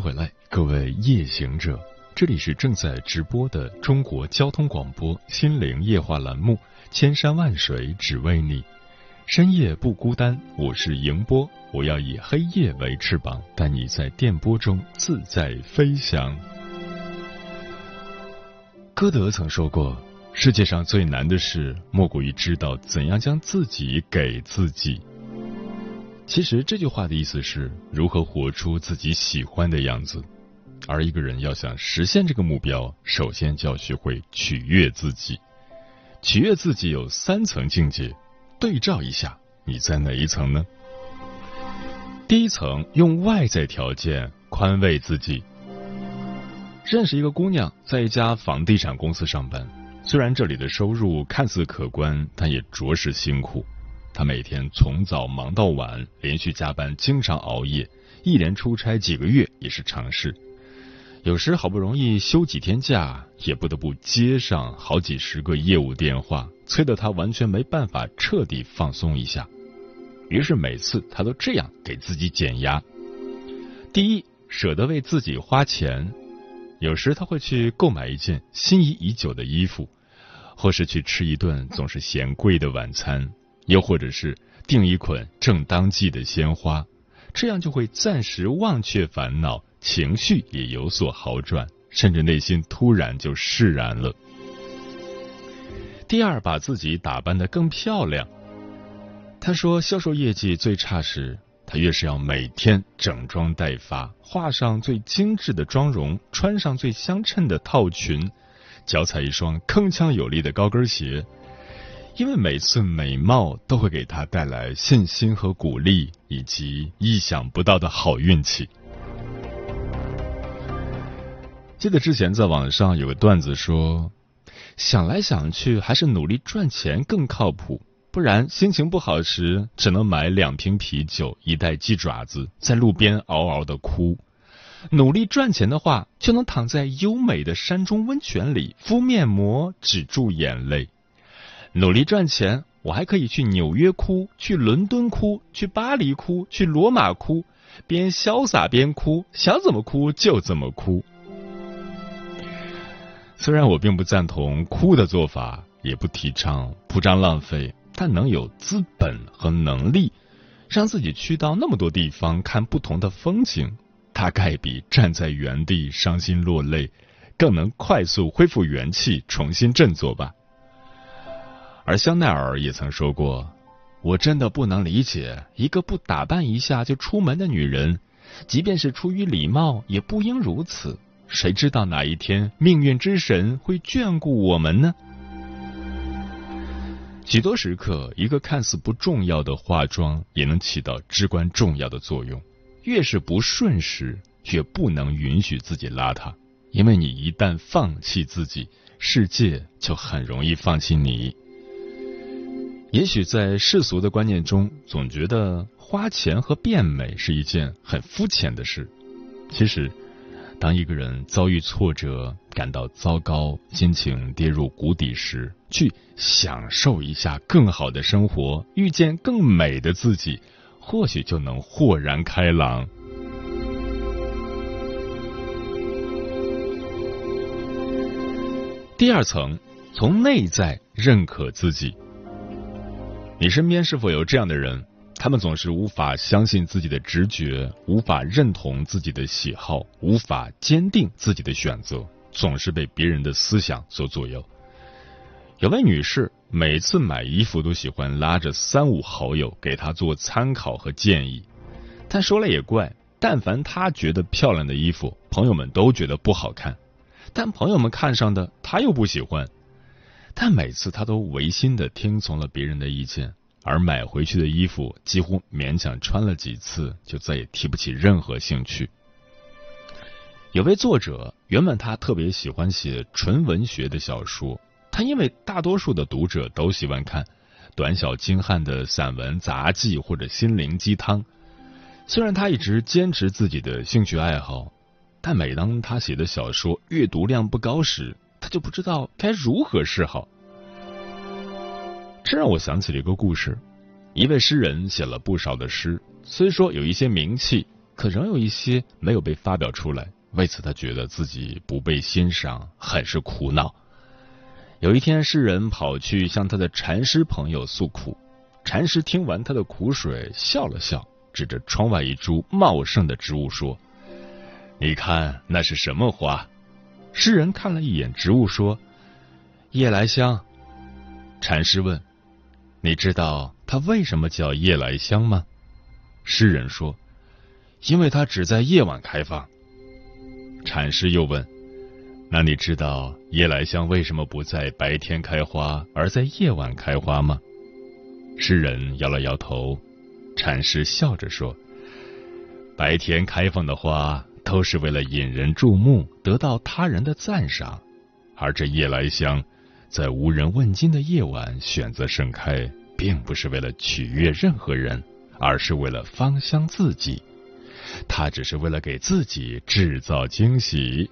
回来，各位夜行者，这里是正在直播的中国交通广播心灵夜话栏目《千山万水只为你》，深夜不孤单，我是迎波，我要以黑夜为翅膀，带你在电波中自在飞翔。歌德曾说过，世界上最难的事，莫过于知道怎样将自己给自己。其实这句话的意思是如何活出自己喜欢的样子，而一个人要想实现这个目标，首先就要学会取悦自己。取悦自己有三层境界，对照一下，你在哪一层呢？第一层用外在条件宽慰自己。认识一个姑娘，在一家房地产公司上班，虽然这里的收入看似可观，但也着实辛苦。他每天从早忙到晚，连续加班，经常熬夜，一连出差几个月也是常事。有时好不容易休几天假，也不得不接上好几十个业务电话，催得他完全没办法彻底放松一下。于是每次他都这样给自己减压：第一，舍得为自己花钱，有时他会去购买一件心仪已久的衣服，或是去吃一顿总是嫌贵的晚餐。又或者是订一捆正当季的鲜花，这样就会暂时忘却烦恼，情绪也有所好转，甚至内心突然就释然了。第二，把自己打扮得更漂亮。他说，销售业绩最差时，他越是要每天整装待发，画上最精致的妆容，穿上最相称的套裙，脚踩一双铿锵有力的高跟鞋。因为每次美貌都会给他带来信心和鼓励，以及意想不到的好运气。记得之前在网上有个段子说，想来想去还是努力赚钱更靠谱，不然心情不好时只能买两瓶啤酒、一袋鸡爪子，在路边嗷嗷的哭；努力赚钱的话，就能躺在优美的山中温泉里敷面膜，止住眼泪。努力赚钱，我还可以去纽约哭，去伦敦哭，去巴黎哭，去罗马哭，边潇洒边哭，想怎么哭就怎么哭。虽然我并不赞同哭的做法，也不提倡铺张浪费，但能有资本和能力让自己去到那么多地方看不同的风景，大概比站在原地伤心落泪更能快速恢复元气，重新振作吧。而香奈儿也曾说过：“我真的不能理解一个不打扮一下就出门的女人，即便是出于礼貌，也不应如此。谁知道哪一天命运之神会眷顾我们呢？”许多时刻，一个看似不重要的化妆，也能起到至关重要的作用。越是不顺时，越不能允许自己邋遢，因为你一旦放弃自己，世界就很容易放弃你。也许在世俗的观念中，总觉得花钱和变美是一件很肤浅的事。其实，当一个人遭遇挫折、感到糟糕、心情跌入谷底时，去享受一下更好的生活，遇见更美的自己，或许就能豁然开朗。第二层，从内在认可自己。你身边是否有这样的人？他们总是无法相信自己的直觉，无法认同自己的喜好，无法坚定自己的选择，总是被别人的思想所左右。有位女士每次买衣服都喜欢拉着三五好友给她做参考和建议，但说了也怪，但凡她觉得漂亮的衣服，朋友们都觉得不好看，但朋友们看上的她又不喜欢，但每次他都违心的听从了别人的意见。而买回去的衣服几乎勉强穿了几次，就再也提不起任何兴趣。有位作者，原本他特别喜欢写纯文学的小说，他因为大多数的读者都喜欢看短小精悍的散文、杂记或者心灵鸡汤。虽然他一直坚持自己的兴趣爱好，但每当他写的小说阅读量不高时，就不知道该如何是好。这让我想起了一个故事：一位诗人写了不少的诗，虽说有一些名气，可仍有一些没有被发表出来。为此，他觉得自己不被欣赏，很是苦恼。有一天，诗人跑去向他的禅师朋友诉苦。禅师听完他的苦水，笑了笑，指着窗外一株茂盛的植物说：“你看那是什么花？”诗人看了一眼植物，说：“夜来香。”禅师问。你知道它为什么叫夜来香吗？诗人说：“因为它只在夜晚开放。”禅师又问：“那你知道夜来香为什么不在白天开花，而在夜晚开花吗？”诗人摇了摇头。禅师笑着说：“白天开放的花都是为了引人注目，得到他人的赞赏，而这夜来香。”在无人问津的夜晚选择盛开，并不是为了取悦任何人，而是为了芳香自己。它只是为了给自己制造惊喜。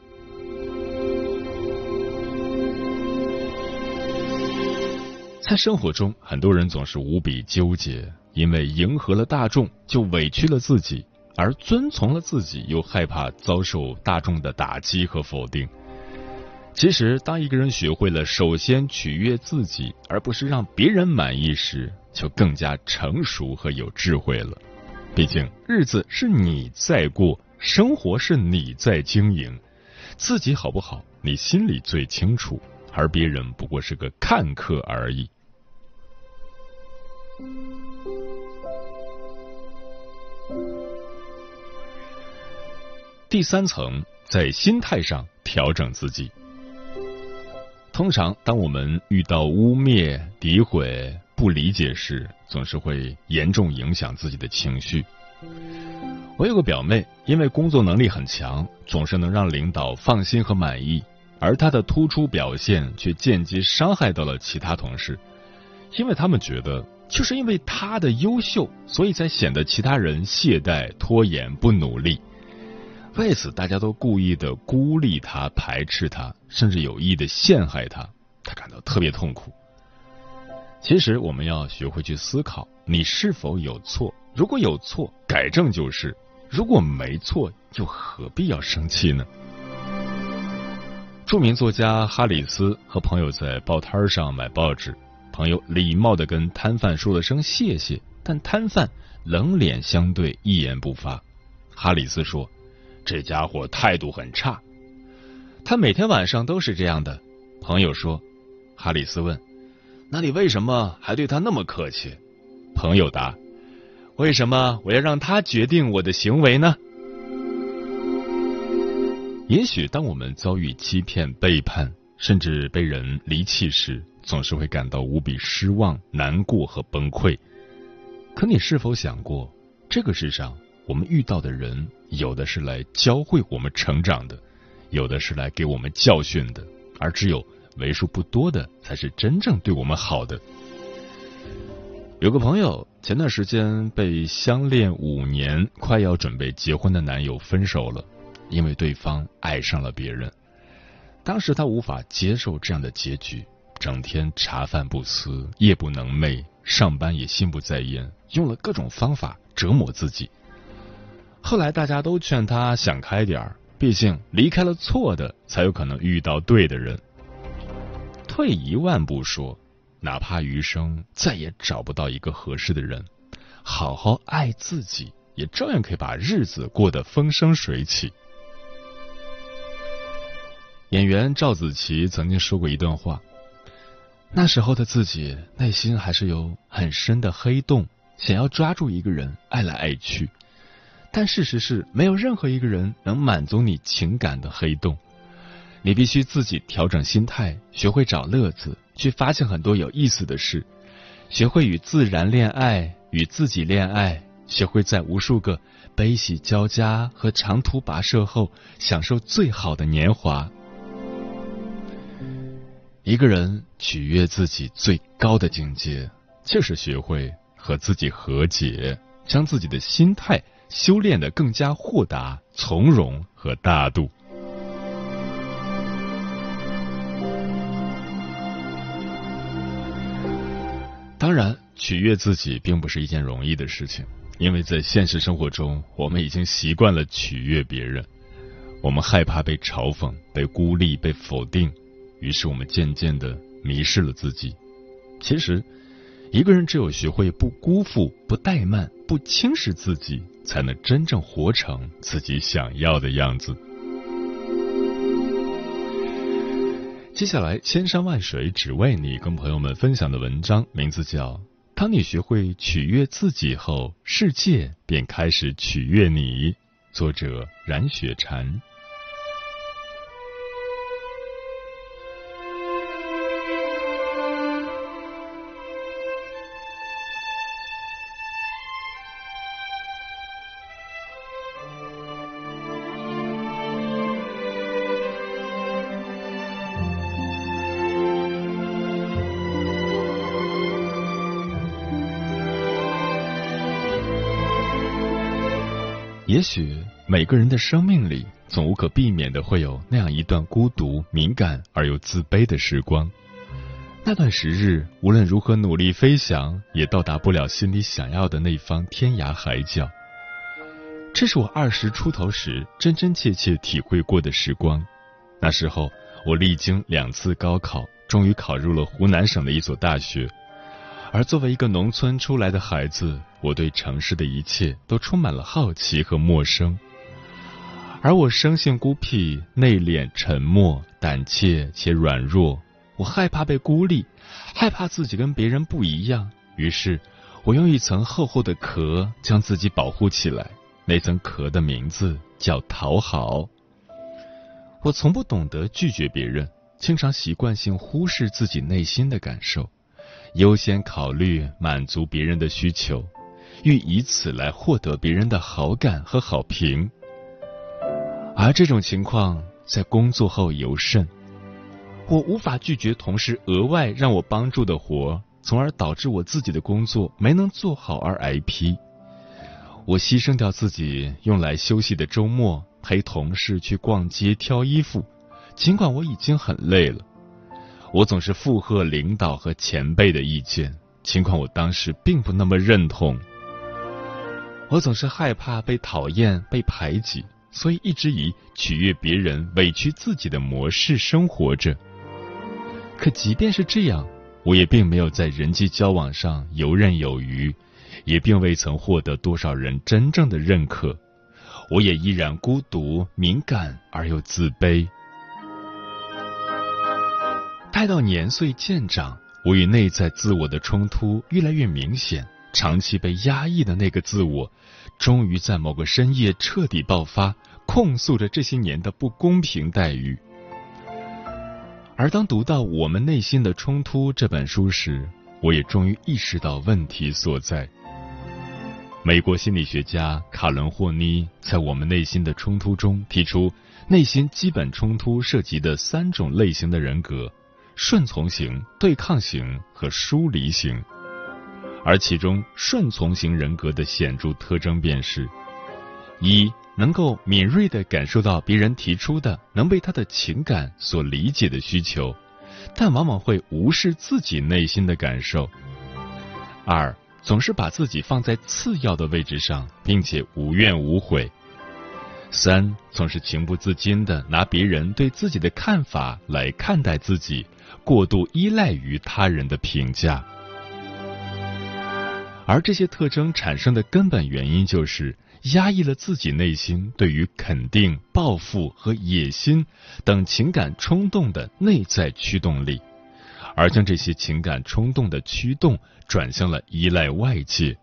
在生活中，很多人总是无比纠结，因为迎合了大众就委屈了自己，而遵从了自己又害怕遭受大众的打击和否定。其实，当一个人学会了首先取悦自己，而不是让别人满意时，就更加成熟和有智慧了。毕竟，日子是你在过，生活是你在经营，自己好不好，你心里最清楚，而别人不过是个看客而已。第三层，在心态上调整自己。通常，当我们遇到污蔑、诋毁、不理解时，总是会严重影响自己的情绪。我有个表妹，因为工作能力很强，总是能让领导放心和满意，而她的突出表现却间接伤害到了其他同事，因为他们觉得，就是因为她的优秀，所以才显得其他人懈怠、拖延、不努力。为此，大家都故意的孤立他、排斥他，甚至有意的陷害他，他感到特别痛苦。其实，我们要学会去思考：你是否有错？如果有错，改正就是；如果没错，又何必要生气呢？著名作家哈里斯和朋友在报摊上买报纸，朋友礼貌的跟摊贩说了声谢谢，但摊贩冷脸相对，一言不发。哈里斯说。这家伙态度很差，他每天晚上都是这样的。朋友说，哈里斯问：“那你为什么还对他那么客气？”朋友答：“为什么我要让他决定我的行为呢？”也许当我们遭遇欺骗、背叛，甚至被人离弃时，总是会感到无比失望、难过和崩溃。可你是否想过，这个世上？我们遇到的人，有的是来教会我们成长的，有的是来给我们教训的，而只有为数不多的，才是真正对我们好的。有个朋友前段时间被相恋五年、快要准备结婚的男友分手了，因为对方爱上了别人。当时他无法接受这样的结局，整天茶饭不思、夜不能寐，上班也心不在焉，用了各种方法折磨自己。后来大家都劝他想开点儿，毕竟离开了错的，才有可能遇到对的人。退一万步说，哪怕余生再也找不到一个合适的人，好好爱自己，也照样可以把日子过得风生水起。演员赵子琪曾经说过一段话：那时候的自己内心还是有很深的黑洞，想要抓住一个人爱来爱去，但事实是没有任何一个人能满足你情感的黑洞。你必须自己调整心态，学会找乐子，去发现很多有意思的事，学会与自然恋爱，与自己恋爱，学会在无数个悲喜交加和长途跋涉后，享受最好的年华。一个人取悦自己最高的境界，就是学会和自己和解，将自己的心态修炼的更加豁达、从容和大度。当然，取悦自己并不是一件容易的事情，因为在现实生活中，我们已经习惯了取悦别人，我们害怕被嘲讽、被孤立、被否定，于是我们渐渐的迷失了自己。其实，一个人只有学会不辜负、不怠慢、不轻视自己，才能真正活成自己想要的样子。接下来，千山万水只为你，跟朋友们分享的文章名字叫《当你学会取悦自己后，世界便开始取悦你》，作者冉雪禅。许每个人的生命里，总无可避免的会有那样一段孤独、敏感而又自卑的时光。那段时日，无论如何努力飞翔，也到达不了心里想要的那方天涯海角。这是我二十出头时真真切切体会过的时光。那时候，我历经两次高考，终于考入了湖南省的一所大学。而作为一个农村出来的孩子，我对城市的一切都充满了好奇和陌生。而我生性孤僻、内敛、沉默、胆怯且软弱，我害怕被孤立，害怕自己跟别人不一样。于是，我用一层厚厚的壳将自己保护起来。那层壳的名字叫讨好。我从不懂得拒绝别人，经常习惯性忽视自己内心的感受。优先考虑满足别人的需求，欲以此来获得别人的好感和好评。而这种情况在工作后尤甚，我无法拒绝同事额外让我帮助的活，从而导致我自己的工作没能做好而挨批。我牺牲掉自己用来休息的周末，陪同事去逛街挑衣服，尽管我已经很累了。我总是附和领导和前辈的意见，尽管我当时并不那么认同。我总是害怕被讨厌、被排挤，所以一直以取悦别人、委屈自己的模式生活着。可即便是这样，我也并没有在人际交往上游刃有余，也并未曾获得多少人真正的认可。我也依然孤独、敏感而又自卑。待到年岁渐长，我与内在自我的冲突越来越明显，长期被压抑的那个自我，终于在某个深夜彻底爆发，控诉着这些年的不公平待遇。而当读到《我们内心的冲突》这本书时，我也终于意识到问题所在。美国心理学家卡伦·霍妮在《我们内心的冲突》中提出，内心基本冲突涉及的三种类型的人格。顺从型、对抗型和疏离型，而其中顺从型人格的显著特征便是：一、能够敏锐地感受到别人提出的能被他的情感所理解的需求，但往往会无视自己内心的感受；二、总是把自己放在次要的位置上，并且无怨无悔。三总是情不自禁的拿别人对自己的看法来看待自己，过度依赖于他人的评价。而这些特征产生的根本原因就是压抑了自己内心对于肯定、抱负和野心等情感冲动的内在驱动力，而将这些情感冲动的驱动转向了依赖外界。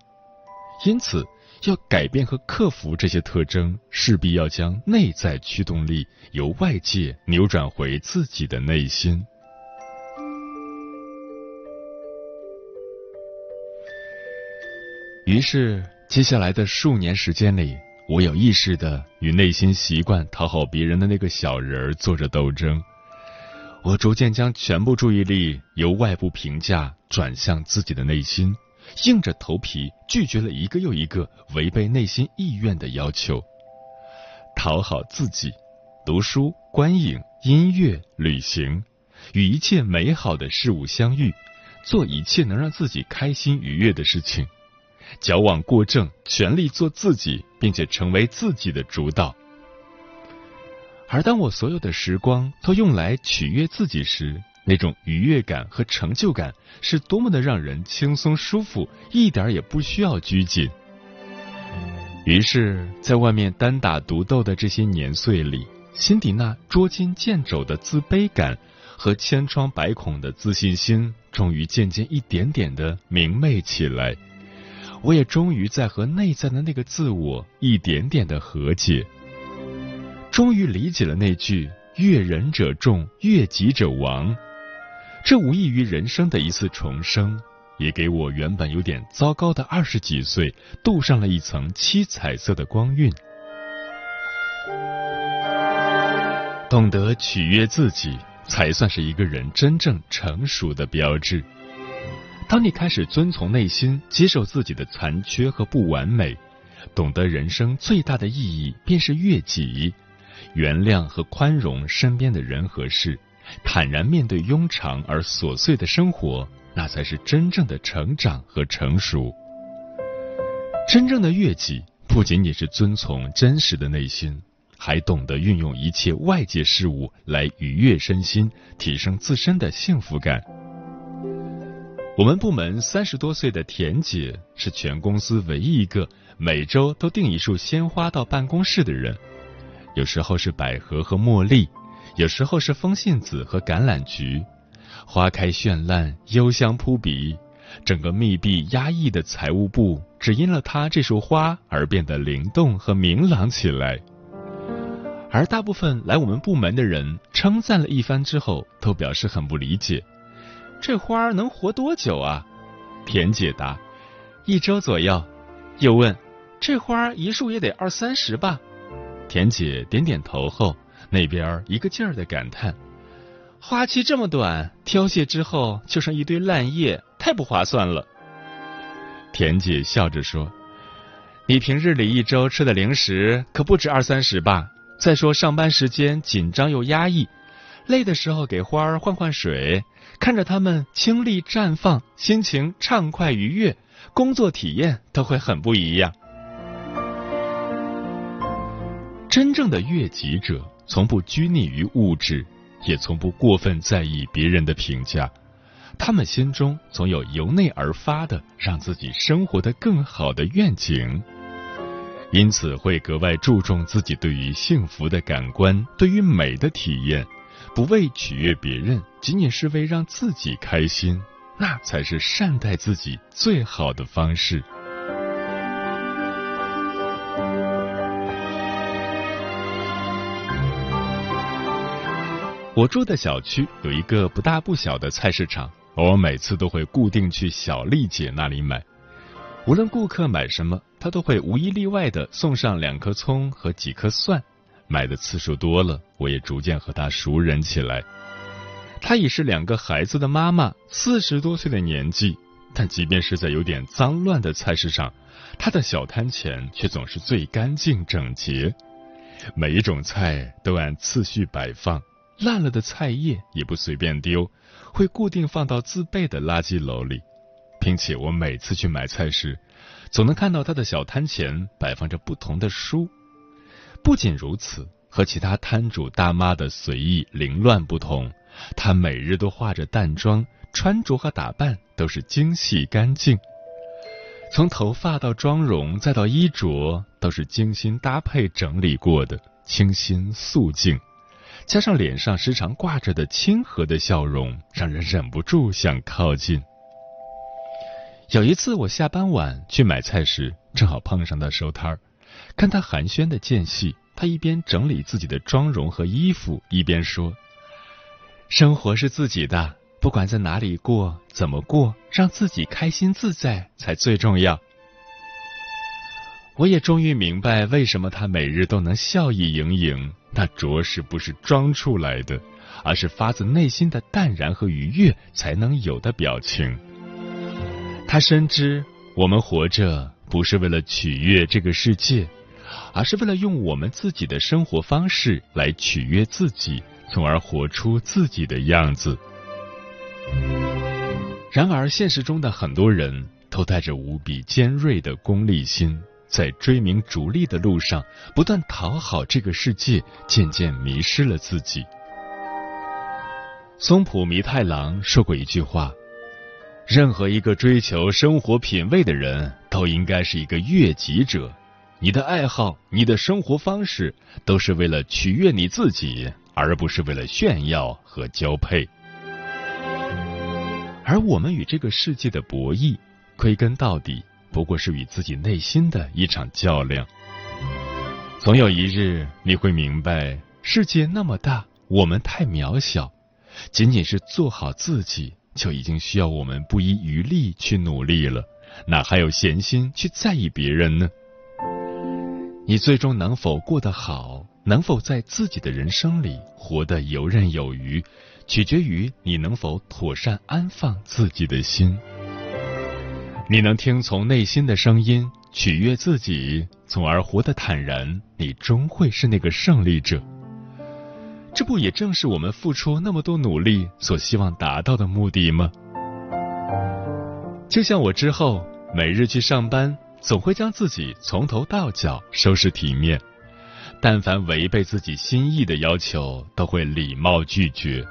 因此，要改变和克服这些特征，势必要将内在驱动力由外界扭转回自己的内心。于是，接下来的数年时间里，我有意识的与内心习惯讨好别人的那个小人儿做着斗争。我逐渐将全部注意力由外部评价转向自己的内心，硬着头皮拒绝了一个又一个违背内心意愿的要求。讨好自己，读书、观影、音乐、旅行，与一切美好的事物相遇，做一切能让自己开心愉悦的事情。矫枉过正，全力做自己，并且成为自己的主导。而当我所有的时光都用来取悦自己时，那种愉悦感和成就感是多么的让人轻松舒服，一点也不需要拘谨。于是，在外面单打独斗的这些年岁里，心底那捉襟见肘的自卑感和千疮百孔的自信心，终于渐渐一点点的明媚起来。我也终于在和内在的那个自我一点点的和解，终于理解了那句“悦人者众，悦己者亡”。这无异于人生的一次重生，也给我原本有点糟糕的二十几岁镀上了一层七彩色的光晕。懂得取悦自己，才算是一个人真正成熟的标志。当你开始遵从内心，接受自己的残缺和不完美，懂得人生最大的意义便是悦己，原谅和宽容身边的人和事，坦然面对庸常而琐碎的生活，那才是真正的成长和成熟。真正的悦己，不仅仅是遵从真实的内心，还懂得运用一切外界事物来愉悦身心，提升自身的幸福感。我们部门三十多岁的田姐是全公司唯一一个每周都订一束鲜花到办公室的人，有时候是百合和茉莉，有时候是风信子和橄榄菊，花开绚烂，幽香扑鼻，整个密闭压抑的财务部只因了她这束花而变得灵动和明朗起来。而大部分来我们部门的人称赞了一番之后，都表示很不理解。这花能活多久啊？田姐答：一周左右。又问：这花一束也得二三十吧？田姐点点头后，那边一个劲儿的感叹：花期这么短，凋谢之后就剩一堆烂叶，太不划算了。田姐笑着说：你平日里一周吃的零食可不止二三十吧？再说上班时间紧张又压抑，累的时候给花儿换换水。看着他们清丽绽放，心情畅快愉悦，工作体验都会很不一样。真正的悦己者，从不拘泥于物质，也从不过分在意别人的评价。他们心中总有由内而发的让自己生活的更好的愿景，因此会格外注重自己对于幸福的感官，对于美的体验。不为取悦别人，仅仅是为让自己开心，那才是善待自己最好的方式。我住的小区有一个不大不小的菜市场，我每次都会固定去小丽姐那里买。无论顾客买什么，她都会无一例外的送上两颗葱和几颗蒜。买的次数多了，我也逐渐和他熟人起来。她已是两个孩子的妈妈，四十多岁的年纪，但即便是在有点脏乱的菜市场，她的小摊前却总是最干净整洁。每一种菜都按次序摆放，烂了的菜叶也不随便丢，会固定放到自备的垃圾篓里，并且我每次去买菜时，总能看到他的小摊前摆放着不同的书。不仅如此，和其他摊主大妈的随意凌乱不同，她每日都化着淡妆，穿着和打扮都是精细干净。从头发到妆容，再到衣着，都是精心搭配整理过的，清新素净。加上脸上时常挂着的亲和的笑容，让人忍不住想靠近。有一次我下班晚去买菜时，正好碰上他收摊儿，看他寒暄的间隙，他一边整理自己的妆容和衣服，一边说：“生活是自己的，不管在哪里过，怎么过，让自己开心自在才最重要。”我也终于明白，为什么他每日都能笑意盈盈。那着实不是装出来的，而是发自内心的淡然和愉悦才能有的表情。他深知，我们活着不是为了取悦这个世界，而是为了用我们自己的生活方式来取悦自己，从而活出自己的样子。然而，现实中的很多人都带着无比尖锐的功利心。在追名逐利的路上，不断讨好这个世界，渐渐迷失了自己。松浦弥太郎说过一句话：“任何一个追求生活品味的人，都应该是一个悦己者。你的爱好，你的生活方式，都是为了取悦你自己，而不是为了炫耀和交配。而我们与这个世界的博弈，归根到底。”不过是与自己内心的一场较量。总有一日，你会明白，世界那么大，我们太渺小，仅仅是做好自己，就已经需要我们不遗余力去努力了，哪还有闲心去在意别人呢？你最终能否过得好，能否在自己的人生里活得游刃有余，取决于你能否妥善安放自己的心。你能听从内心的声音，取悦自己，从而活得坦然，你终会是那个胜利者。这不也正是我们付出那么多努力所希望达到的目的吗？就像我之后每日去上班，总会将自己从头到脚收拾体面，但凡违背自己心意的要求，都会礼貌拒绝。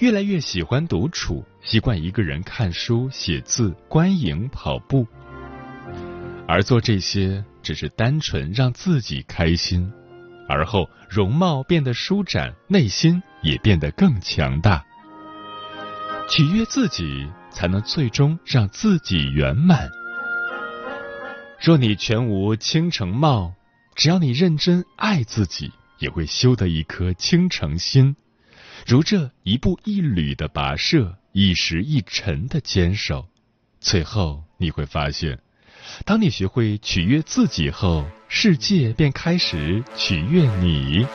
越来越喜欢独处，习惯一个人看书、写字、观影、跑步，而做这些只是单纯让自己开心，而后容貌变得舒展，内心也变得更强大。取悦自己，才能最终让自己圆满。若你全无倾城貌，只要你认真爱自己，也会修得一颗倾城心。如这一步一缕的跋涉，一时一沉的坚守，最后你会发现，当你学会取悦自己后，世界便开始取悦你。